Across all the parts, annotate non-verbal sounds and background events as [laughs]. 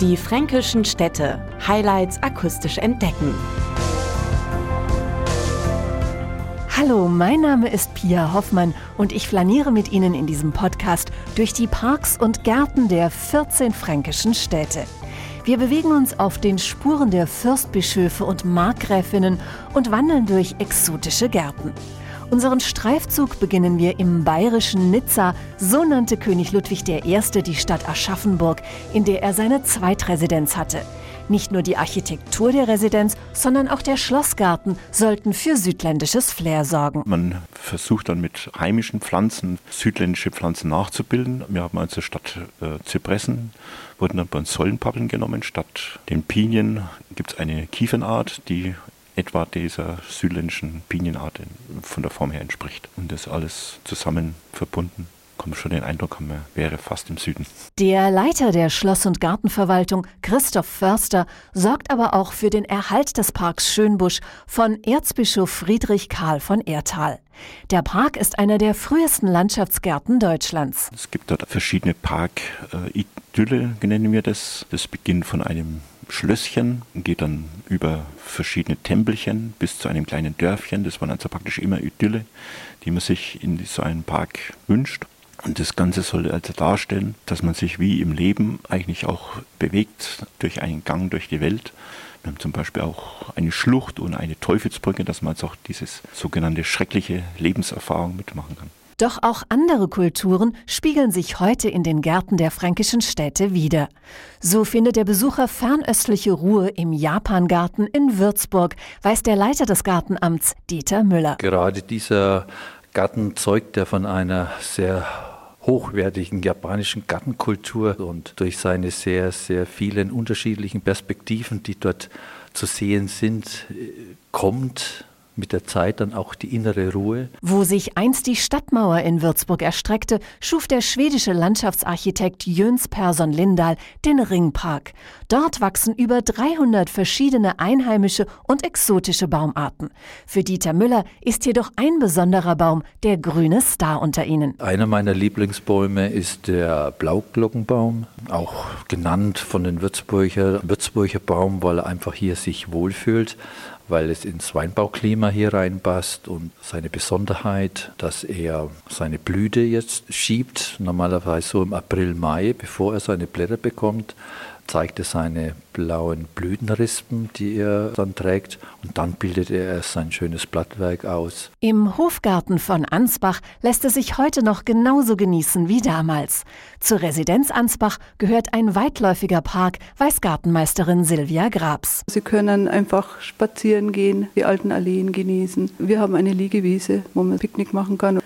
Die fränkischen Städte. Highlights akustisch entdecken. Hallo, mein Name ist Pia Hoffmann und ich flaniere mit Ihnen in diesem Podcast durch die Parks und Gärten der 14 fränkischen Städte. Wir bewegen uns auf den Spuren der Fürstbischöfe und Markgräfinnen und wandeln durch exotische Gärten. Unseren Streifzug beginnen wir im bayerischen Nizza. So nannte König Ludwig I. die Stadt Aschaffenburg, in der er seine Zweitresidenz hatte. Nicht nur die Architektur der Residenz, sondern auch der Schlossgarten sollten für südländisches Flair sorgen. Man versucht dann mit heimischen Pflanzen südländische Pflanzen nachzubilden. Wir haben also statt äh, Zypressen wurden dann bei uns Säulenpappeln genommen. Statt den Pinien gibt es eine Kiefernart, die etwa dieser südländischen Pinienart von der Form her entspricht. Und das alles zusammen verbunden kommt schon den Eindruck, man wäre fast im Süden. Der Leiter der Schloss- und Gartenverwaltung, Christoph Förster, sorgt aber auch für den Erhalt des Parks Schönbusch von Erzbischof Friedrich Karl von Erthal. Der Park ist einer der frühesten Landschaftsgärten Deutschlands. Es gibt dort verschiedene Park-Idylle, nennen wir das. Das beginnt von einem Schlösschen und geht dann über verschiedene Tempelchen bis zu einem kleinen Dörfchen. Das waren also praktisch immer Idylle, die man sich in so einem Park wünscht. Und das Ganze soll also darstellen, dass man sich wie im Leben eigentlich auch bewegt durch einen Gang durch die Welt. Wir haben zum Beispiel auch eine Schlucht und eine Teufelsbrücke, dass man also auch dieses sogenannte schreckliche Lebenserfahrung mitmachen kann. Doch auch andere Kulturen spiegeln sich heute in den Gärten der fränkischen Städte wieder. So findet der Besucher fernöstliche Ruhe im Japangarten in Würzburg, weiß der Leiter des Gartenamts Dieter Müller. Gerade dieser Garten zeugt ja von einer sehr hochwertigen japanischen Gartenkultur und durch seine sehr, sehr vielen unterschiedlichen Perspektiven, die dort zu sehen sind, kommt mit der Zeit dann auch die innere Ruhe. Wo sich einst die Stadtmauer in Würzburg erstreckte, schuf der schwedische Landschaftsarchitekt Jöns Persson Lindahl den Ringpark. Dort wachsen über 300 verschiedene einheimische und exotische Baumarten. Für Dieter Müller ist jedoch ein besonderer Baum der grüne Star unter ihnen. Einer meiner Lieblingsbäume ist der Blauglockenbaum, auch genannt von den Würzburger Würzburger Baum, weil er einfach hier sich wohlfühlt weil es ins Weinbauklima hier reinpasst und seine Besonderheit, dass er seine Blüte jetzt schiebt, normalerweise so im April, Mai, bevor er seine Blätter bekommt, zeigt er seine blauen Blütenrispen, die er dann trägt, und dann bildet er erst sein schönes Blattwerk aus. Im Hofgarten von Ansbach lässt es sich heute noch genauso genießen wie damals. Zur Residenz Ansbach gehört ein weitläufiger Park, weiß Gartenmeisterin Silvia Grabs. Sie können einfach spazieren gehen, die alten Alleen genießen. Wir haben eine Liegewiese, wo man Picknick machen kann.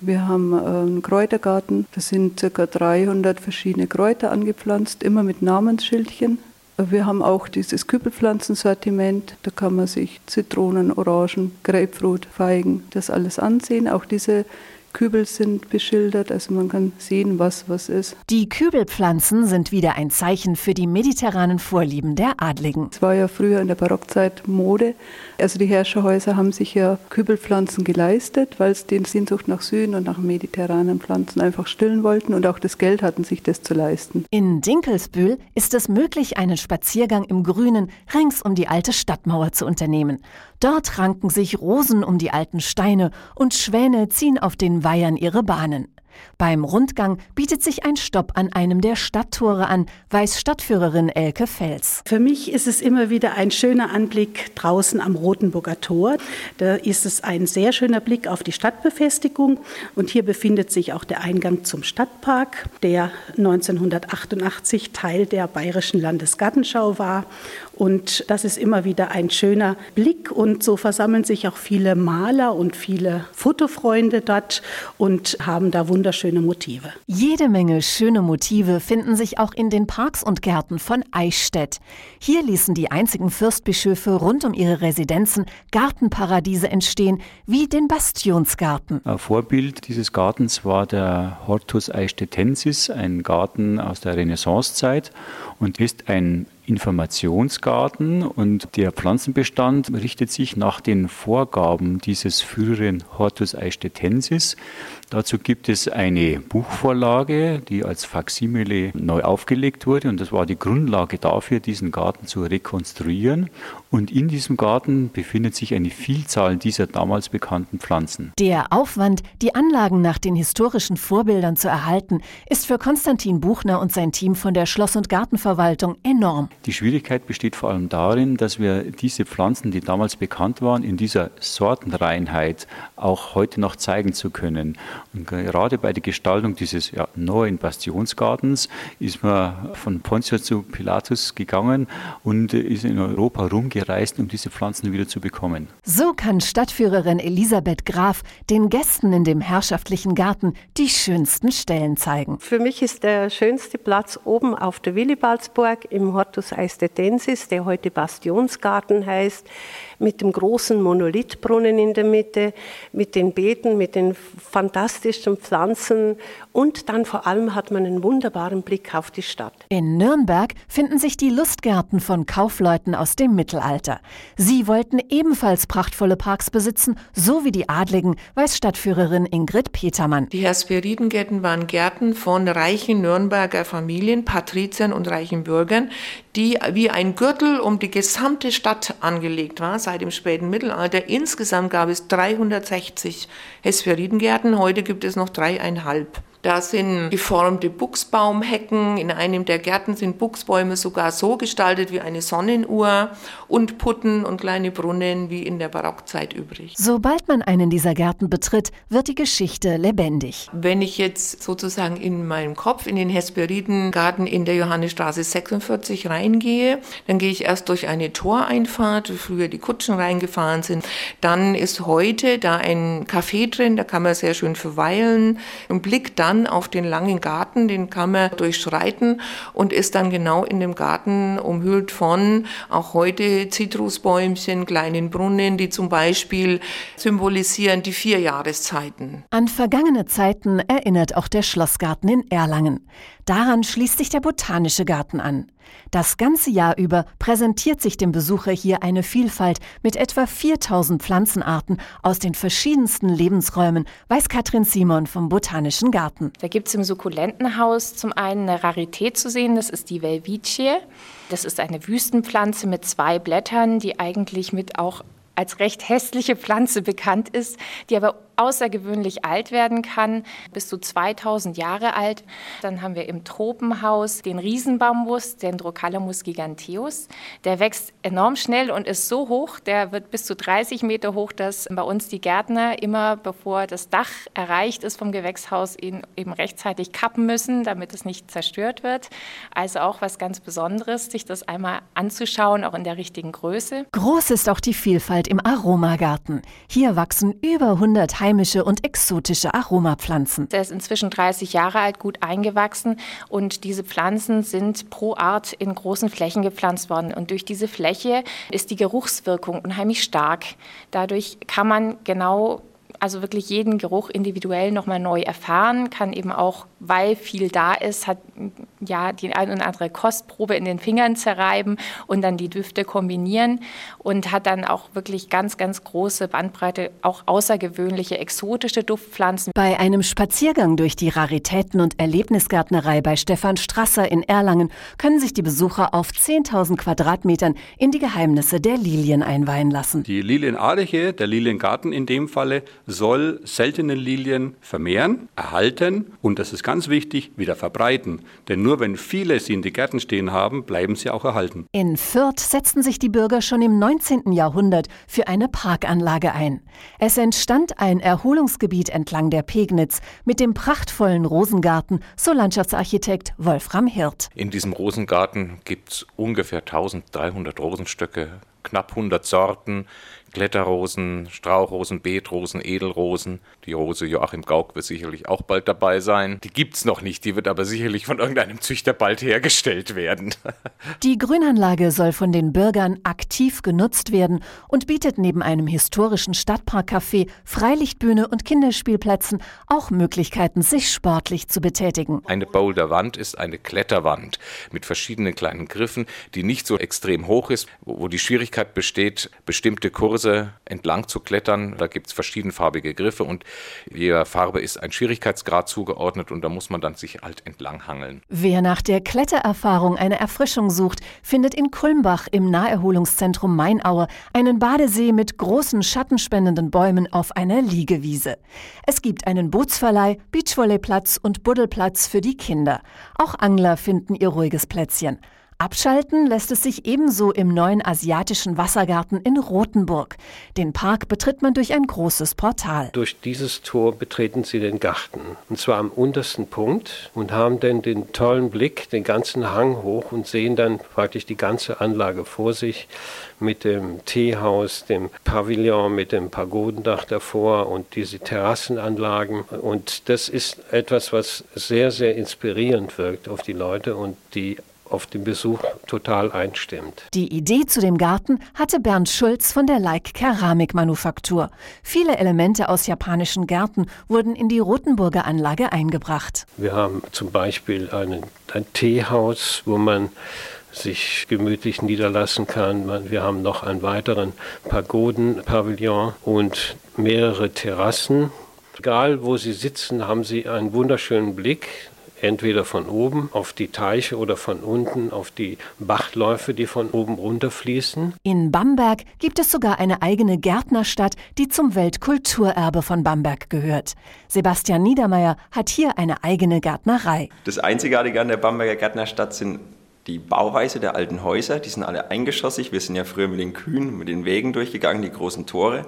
Wir haben äh, einen Kräutergarten, da sind ca. 300 verschiedene Kräuter angepflanzt, immer mit Namensschildchen. Wir haben auch dieses Kübelpflanzensortiment, da kann man sich Zitronen, Orangen, Grapefruit, Feigen, das alles ansehen. Auch diese Kübel sind beschildert, also man kann sehen, was was ist. Die Kübelpflanzen sind wieder ein Zeichen für die mediterranen Vorlieben der Adligen. Es war ja früher in der Barockzeit Mode. Also die Herrscherhäuser haben sich ja Kübelpflanzen geleistet, weil sie den Sehnsucht nach Süden und nach mediterranen Pflanzen einfach stillen wollten und auch das Geld hatten, sich das zu leisten. In Dinkelsbühl ist es möglich, einen Spaziergang im Grünen rings um die alte Stadtmauer zu unternehmen. Dort ranken sich Rosen um die alten Steine und Schwäne ziehen auf den Weihern ihre Bahnen. Beim Rundgang bietet sich ein Stopp an einem der Stadttore an, weiß Stadtführerin Elke Fels. Für mich ist es immer wieder ein schöner Anblick draußen am Rotenburger Tor. Da ist es ein sehr schöner Blick auf die Stadtbefestigung und hier befindet sich auch der Eingang zum Stadtpark, der 1988 Teil der Bayerischen Landesgartenschau war. Und das ist immer wieder ein schöner Blick und so versammeln sich auch viele Maler und viele Fotofreunde dort und haben da wunderschöne Motive. Jede Menge schöne Motive finden sich auch in den Parks und Gärten von Eichstätt. Hier ließen die einzigen Fürstbischöfe rund um ihre Residenzen Gartenparadiese entstehen, wie den Bastionsgarten. Ein Vorbild dieses Gartens war der Hortus Eichstättensis, ein Garten aus der Renaissancezeit und ist ein Informationsgarten und der Pflanzenbestand richtet sich nach den Vorgaben dieses früheren Hortus eistetensis. Dazu gibt es eine Buchvorlage, die als Faksimile neu aufgelegt wurde und das war die Grundlage dafür, diesen Garten zu rekonstruieren. Und in diesem Garten befindet sich eine Vielzahl dieser damals bekannten Pflanzen. Der Aufwand, die Anlagen nach den historischen Vorbildern zu erhalten, ist für Konstantin Buchner und sein Team von der Schloss- und Gartenverwaltung enorm. Die Schwierigkeit besteht vor allem darin, dass wir diese Pflanzen, die damals bekannt waren, in dieser Sortenreinheit auch heute noch zeigen zu können. Und gerade bei der Gestaltung dieses ja, neuen Bastionsgartens ist man von Pontius zu Pilatus gegangen und ist in Europa rumgereist, um diese Pflanzen wieder zu bekommen. So kann Stadtführerin Elisabeth Graf den Gästen in dem herrschaftlichen Garten die schönsten Stellen zeigen. Für mich ist der schönste Platz oben auf der Willibaldsburg im Hortus Eistetensis, der heute Bastionsgarten heißt mit dem großen Monolithbrunnen in der Mitte, mit den Beeten, mit den fantastischen Pflanzen und dann vor allem hat man einen wunderbaren Blick auf die Stadt. In Nürnberg finden sich die Lustgärten von Kaufleuten aus dem Mittelalter. Sie wollten ebenfalls prachtvolle Parks besitzen, so wie die Adligen, weiß Stadtführerin Ingrid Petermann. Die Hesperidengärten waren Gärten von reichen Nürnberger Familien, Patriziern und reichen Bürgern, die wie ein Gürtel um die gesamte Stadt angelegt war seit dem späten Mittelalter. Insgesamt gab es 360 Hesperidengärten, heute gibt es noch dreieinhalb. Da sind geformte Buchsbaumhecken. In einem der Gärten sind Buchsbäume sogar so gestaltet wie eine Sonnenuhr und Putten und kleine Brunnen wie in der Barockzeit übrig. Sobald man einen dieser Gärten betritt, wird die Geschichte lebendig. Wenn ich jetzt sozusagen in meinem Kopf in den Hesperidengarten in der Johannesstraße 46 reingehe, dann gehe ich erst durch eine Toreinfahrt, wo früher die Kutschen reingefahren sind. Dann ist heute da ein Café drin, da kann man sehr schön verweilen und blickt dann dann auf den langen Garten, den kann man durchschreiten und ist dann genau in dem Garten umhüllt von auch heute Zitrusbäumchen, kleinen Brunnen, die zum Beispiel symbolisieren die vier Jahreszeiten. An vergangene Zeiten erinnert auch der Schlossgarten in Erlangen. Daran schließt sich der Botanische Garten an. Das ganze Jahr über präsentiert sich dem Besucher hier eine Vielfalt mit etwa 4000 Pflanzenarten aus den verschiedensten Lebensräumen, weiß Katrin Simon vom Botanischen Garten. Da gibt es im Sukkulentenhaus zum einen eine Rarität zu sehen, das ist die Velvicie. Das ist eine Wüstenpflanze mit zwei Blättern, die eigentlich mit auch als recht hässliche Pflanze bekannt ist, die aber außergewöhnlich alt werden kann, bis zu 2000 Jahre alt. Dann haben wir im Tropenhaus den Riesenbambus, Dendrocalamus giganteus. Der wächst enorm schnell und ist so hoch, der wird bis zu 30 Meter hoch, dass bei uns die Gärtner immer, bevor das Dach erreicht ist vom Gewächshaus, ihn eben rechtzeitig kappen müssen, damit es nicht zerstört wird. Also auch was ganz Besonderes, sich das einmal anzuschauen, auch in der richtigen Größe. Groß ist auch die Vielfalt im Aromagarten. Hier wachsen über 100 heimische und exotische Aromapflanzen. Der ist inzwischen 30 Jahre alt, gut eingewachsen und diese Pflanzen sind pro Art in großen Flächen gepflanzt worden. Und durch diese Fläche ist die Geruchswirkung unheimlich stark. Dadurch kann man genau also wirklich jeden Geruch individuell nochmal neu erfahren, kann eben auch, weil viel da ist, hat ja die ein oder andere Kostprobe in den Fingern zerreiben und dann die Düfte kombinieren und hat dann auch wirklich ganz, ganz große Bandbreite, auch außergewöhnliche, exotische Duftpflanzen. Bei einem Spaziergang durch die Raritäten- und Erlebnisgärtnerei bei Stefan Strasser in Erlangen können sich die Besucher auf 10.000 Quadratmetern in die Geheimnisse der Lilien einweihen lassen. Die Lilienarche, der Liliengarten in dem Falle, soll seltene Lilien vermehren, erhalten und, das ist ganz wichtig, wieder verbreiten. Denn nur wenn viele sie in die Gärten stehen haben, bleiben sie auch erhalten. In Fürth setzten sich die Bürger schon im 19. Jahrhundert für eine Parkanlage ein. Es entstand ein Erholungsgebiet entlang der Pegnitz mit dem prachtvollen Rosengarten, so Landschaftsarchitekt Wolfram Hirt. In diesem Rosengarten gibt es ungefähr 1300 Rosenstöcke, knapp 100 Sorten, Kletterrosen, Strauchrosen, Beetrosen, Edelrosen. Die Rose Joachim Gauck wird sicherlich auch bald dabei sein. Die gibt's noch nicht, die wird aber sicherlich von irgendeinem Züchter bald hergestellt werden. [laughs] Die Grünanlage soll von den Bürgern aktiv genutzt werden und bietet neben einem historischen Stadtparkcafé, Freilichtbühne und Kinderspielplätzen auch Möglichkeiten, sich sportlich zu betätigen. Eine Boulderwand ist eine Kletterwand mit verschiedenen kleinen Griffen, die nicht so extrem hoch ist, wo die Schwierigkeit besteht, bestimmte Kurse entlang zu klettern. Da gibt es verschiedenfarbige Griffe und jeder Farbe ist ein Schwierigkeitsgrad zugeordnet und da muss man dann sich halt entlang hangeln. Wer nach der Klettererfahrung eine Erfrischung sucht, findet in Kulmbach im Naherholungszentrum Mainaue einen Badesee mit großen schattenspendenden Bäumen auf einer Liegewiese. Es gibt einen Bootsverleih, Beachvolleyplatz und Buddelplatz für die Kinder. Auch Angler finden ihr ruhiges Plätzchen. Abschalten lässt es sich ebenso im neuen asiatischen Wassergarten in Rothenburg. Den Park betritt man durch ein großes Portal. Durch dieses Tor betreten Sie den Garten. Und zwar am untersten Punkt und haben dann den tollen Blick, den ganzen Hang hoch und sehen dann praktisch die ganze Anlage vor sich mit dem Teehaus, dem Pavillon, mit dem Pagodendach davor und diese Terrassenanlagen. Und das ist etwas, was sehr, sehr inspirierend wirkt auf die Leute und die auf den Besuch total einstimmt. Die Idee zu dem Garten hatte Bernd Schulz von der Like Keramikmanufaktur. Viele Elemente aus japanischen Gärten wurden in die Rotenburger Anlage eingebracht. Wir haben zum Beispiel einen, ein Teehaus, wo man sich gemütlich niederlassen kann. Wir haben noch einen weiteren Pagodenpavillon und mehrere Terrassen. Egal wo Sie sitzen, haben Sie einen wunderschönen Blick entweder von oben auf die Teiche oder von unten auf die Bachläufe, die von oben runterfließen. In Bamberg gibt es sogar eine eigene Gärtnerstadt, die zum Weltkulturerbe von Bamberg gehört. Sebastian Niedermeyer hat hier eine eigene Gärtnerei. Das Einzigartige an der Bamberger Gärtnerstadt sind die Bauweise der alten Häuser. Die sind alle eingeschossig. Wir sind ja früher mit den Kühen, mit den Wegen durchgegangen, die großen Tore,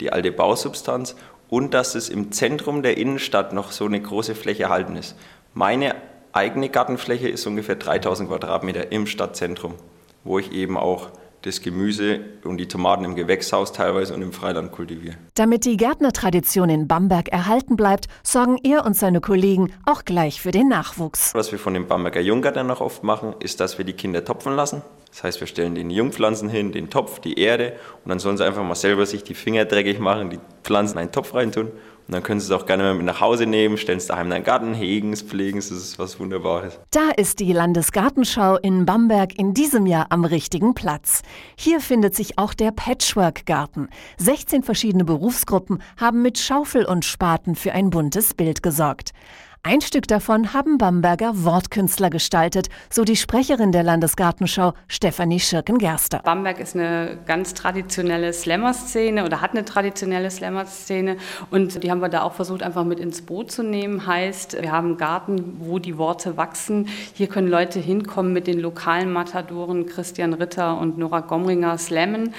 die alte Bausubstanz und dass es im Zentrum der Innenstadt noch so eine große Fläche erhalten ist. Meine eigene Gartenfläche ist ungefähr 3000 Quadratmeter im Stadtzentrum, wo ich eben auch das Gemüse und die Tomaten im Gewächshaus teilweise und im Freiland kultiviere. Damit die Gärtnertradition in Bamberg erhalten bleibt, sorgen er und seine Kollegen auch gleich für den Nachwuchs. Was wir von den Bamberger Junggärtnern noch oft machen, ist, dass wir die Kinder topfen lassen. Das heißt, wir stellen den Jungpflanzen hin, den Topf, die Erde und dann sollen sie einfach mal selber sich die Finger dreckig machen, die Pflanzen in einen Topf reintun und dann können Sie es auch gerne mal mit nach Hause nehmen, stellen es daheim in deinen Garten, hegen es, pflegen es, das ist was Wunderbares. Da ist die Landesgartenschau in Bamberg in diesem Jahr am richtigen Platz. Hier findet sich auch der Patchwork-Garten. 16 verschiedene Berufsgruppen haben mit Schaufel und Spaten für ein buntes Bild gesorgt. Ein Stück davon haben Bamberger Wortkünstler gestaltet, so die Sprecherin der Landesgartenschau, Stefanie Schirken-Gerster. Bamberg ist eine ganz traditionelle Slammer-Szene oder hat eine traditionelle Slammer-Szene und die haben wir da auch versucht einfach mit ins Boot zu nehmen. Heißt, wir haben einen Garten, wo die Worte wachsen. Hier können Leute hinkommen mit den lokalen Matadoren Christian Ritter und Nora Gomringer slammen.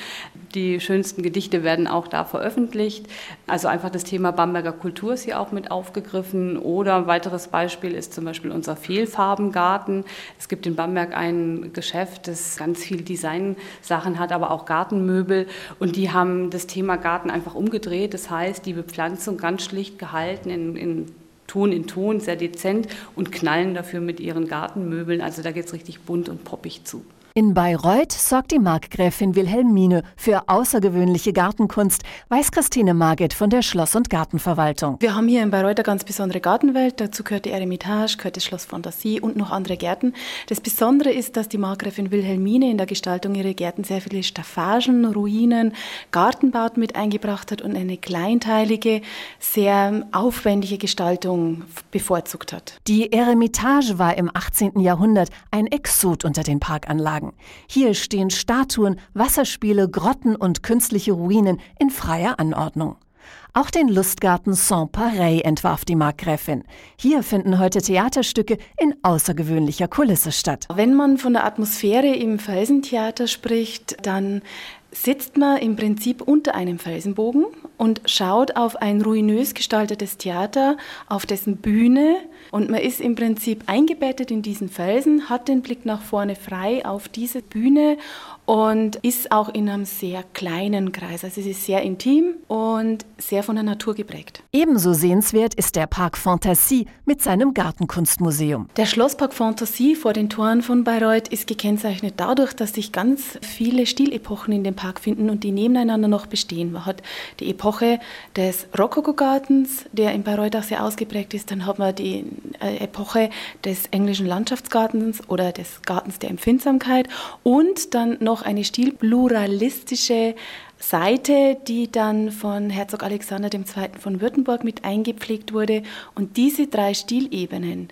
Die schönsten Gedichte werden auch da veröffentlicht. Also einfach das Thema Bamberger Kultur ist hier auch mit aufgegriffen oder weiteres Beispiel ist zum Beispiel unser Fehlfarbengarten. Es gibt in Bamberg ein Geschäft, das ganz viel Designsachen hat, aber auch Gartenmöbel. Und die haben das Thema Garten einfach umgedreht. Das heißt, die Bepflanzung ganz schlicht gehalten in, in Ton in Ton, sehr dezent und knallen dafür mit ihren Gartenmöbeln. Also da geht es richtig bunt und poppig zu. In Bayreuth sorgt die Markgräfin Wilhelmine für außergewöhnliche Gartenkunst, weiß Christine Marget von der Schloss- und Gartenverwaltung. Wir haben hier in Bayreuth eine ganz besondere Gartenwelt. Dazu gehört die Eremitage, gehört das Schloss Fantasie und noch andere Gärten. Das Besondere ist, dass die Markgräfin Wilhelmine in der Gestaltung ihrer Gärten sehr viele Staffagen, Ruinen, Gartenbauten mit eingebracht hat und eine kleinteilige, sehr aufwendige Gestaltung bevorzugt hat. Die Eremitage war im 18. Jahrhundert ein Exot unter den Parkanlagen. Anlagen. Hier stehen Statuen, Wasserspiele, Grotten und künstliche Ruinen in freier Anordnung. Auch den Lustgarten Saint-Pareil entwarf die Markgräfin. Hier finden heute Theaterstücke in außergewöhnlicher Kulisse statt. Wenn man von der Atmosphäre im Felsentheater spricht, dann sitzt man im Prinzip unter einem Felsenbogen und schaut auf ein ruinös gestaltetes Theater, auf dessen Bühne. Und man ist im Prinzip eingebettet in diesen Felsen, hat den Blick nach vorne frei auf diese Bühne und ist auch in einem sehr kleinen Kreis. Also es ist sehr intim und sehr von der Natur geprägt. Ebenso sehenswert ist der Park Fantasie mit seinem Gartenkunstmuseum. Der Schlosspark Fantasie vor den Toren von Bayreuth ist gekennzeichnet dadurch, dass sich ganz viele Stilepochen in dem Park finden und die nebeneinander noch bestehen. Man hat die Epoche des Rokoko-Gartens, der in Bayreuth auch sehr ausgeprägt ist. Dann hat man die äh, Epoche des englischen Landschaftsgartens oder des Gartens der Empfindsamkeit und dann noch noch eine stilpluralistische Seite, die dann von Herzog Alexander II. von Württemberg mit eingepflegt wurde. Und diese drei Stilebenen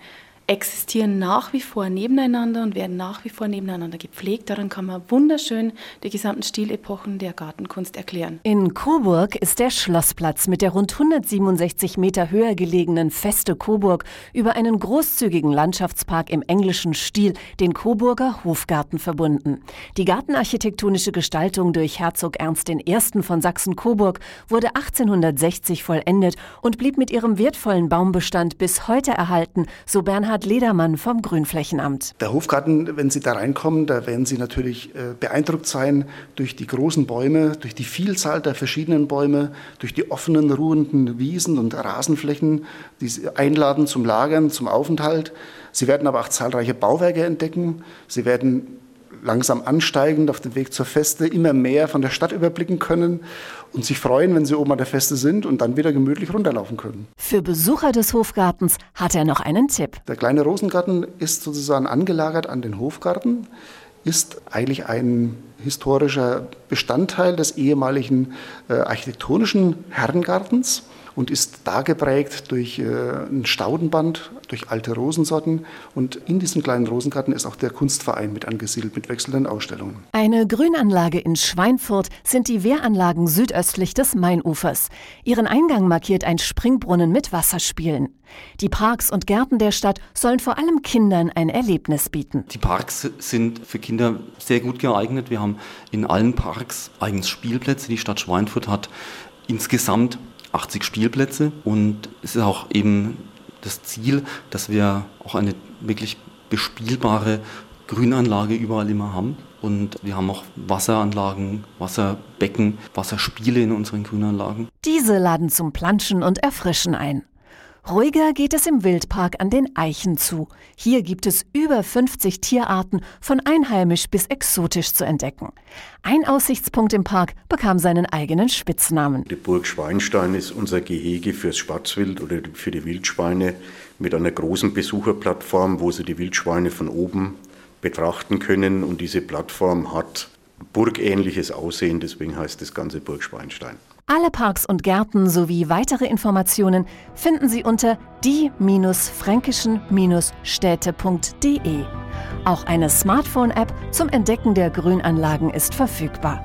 existieren nach wie vor nebeneinander und werden nach wie vor nebeneinander gepflegt. Daran kann man wunderschön die gesamten Stilepochen der Gartenkunst erklären. In Coburg ist der Schlossplatz mit der rund 167 Meter höher gelegenen Feste Coburg über einen großzügigen Landschaftspark im englischen Stil, den Coburger Hofgarten, verbunden. Die gartenarchitektonische Gestaltung durch Herzog Ernst I. von Sachsen-Coburg wurde 1860 vollendet und blieb mit ihrem wertvollen Baumbestand bis heute erhalten, so Bernhard Bernhard Ledermann vom Grünflächenamt. Der Hofgarten, wenn Sie da reinkommen, da werden Sie natürlich äh, beeindruckt sein durch die großen Bäume, durch die Vielzahl der verschiedenen Bäume, durch die offenen, ruhenden Wiesen und Rasenflächen, die Sie einladen zum Lagern, zum Aufenthalt. Sie werden aber auch zahlreiche Bauwerke entdecken. Sie werden langsam ansteigend auf dem Weg zur Feste immer mehr von der Stadt überblicken können und sich freuen, wenn sie oben an der Feste sind und dann wieder gemütlich runterlaufen können. Für Besucher des Hofgartens hat er noch einen Tipp. Der kleine Rosengarten ist sozusagen angelagert an den Hofgarten, ist eigentlich ein historischer Bestandteil des ehemaligen äh, architektonischen Herrengartens und ist da geprägt durch äh, ein Staudenband, durch alte Rosensorten. Und in diesem kleinen Rosengarten ist auch der Kunstverein mit angesiedelt mit wechselnden Ausstellungen. Eine Grünanlage in Schweinfurt sind die Wehranlagen südöstlich des Mainufers. Ihren Eingang markiert ein Springbrunnen mit Wasserspielen. Die Parks und Gärten der Stadt sollen vor allem Kindern ein Erlebnis bieten. Die Parks sind für Kinder sehr gut geeignet. Wir haben in allen Parks eigens Spielplätze. Die Stadt Schweinfurt hat insgesamt 80 Spielplätze und es ist auch eben das Ziel, dass wir auch eine wirklich bespielbare Grünanlage überall immer haben. Und wir haben auch Wasseranlagen, Wasserbecken, Wasserspiele in unseren Grünanlagen. Diese laden zum Planschen und Erfrischen ein. Ruhiger geht es im Wildpark an den Eichen zu. Hier gibt es über 50 Tierarten, von einheimisch bis exotisch zu entdecken. Ein Aussichtspunkt im Park bekam seinen eigenen Spitznamen. Die Burg Schweinstein ist unser Gehege fürs Schwarzwild oder für die Wildschweine mit einer großen Besucherplattform, wo sie die Wildschweine von oben betrachten können. Und diese Plattform hat burgähnliches Aussehen, deswegen heißt das Ganze Burg Schweinstein. Alle Parks und Gärten sowie weitere Informationen finden Sie unter die-fränkischen-städte.de. Auch eine Smartphone-App zum Entdecken der Grünanlagen ist verfügbar.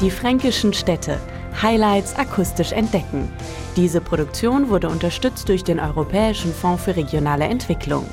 Die fränkischen Städte. Highlights akustisch entdecken. Diese Produktion wurde unterstützt durch den Europäischen Fonds für regionale Entwicklung.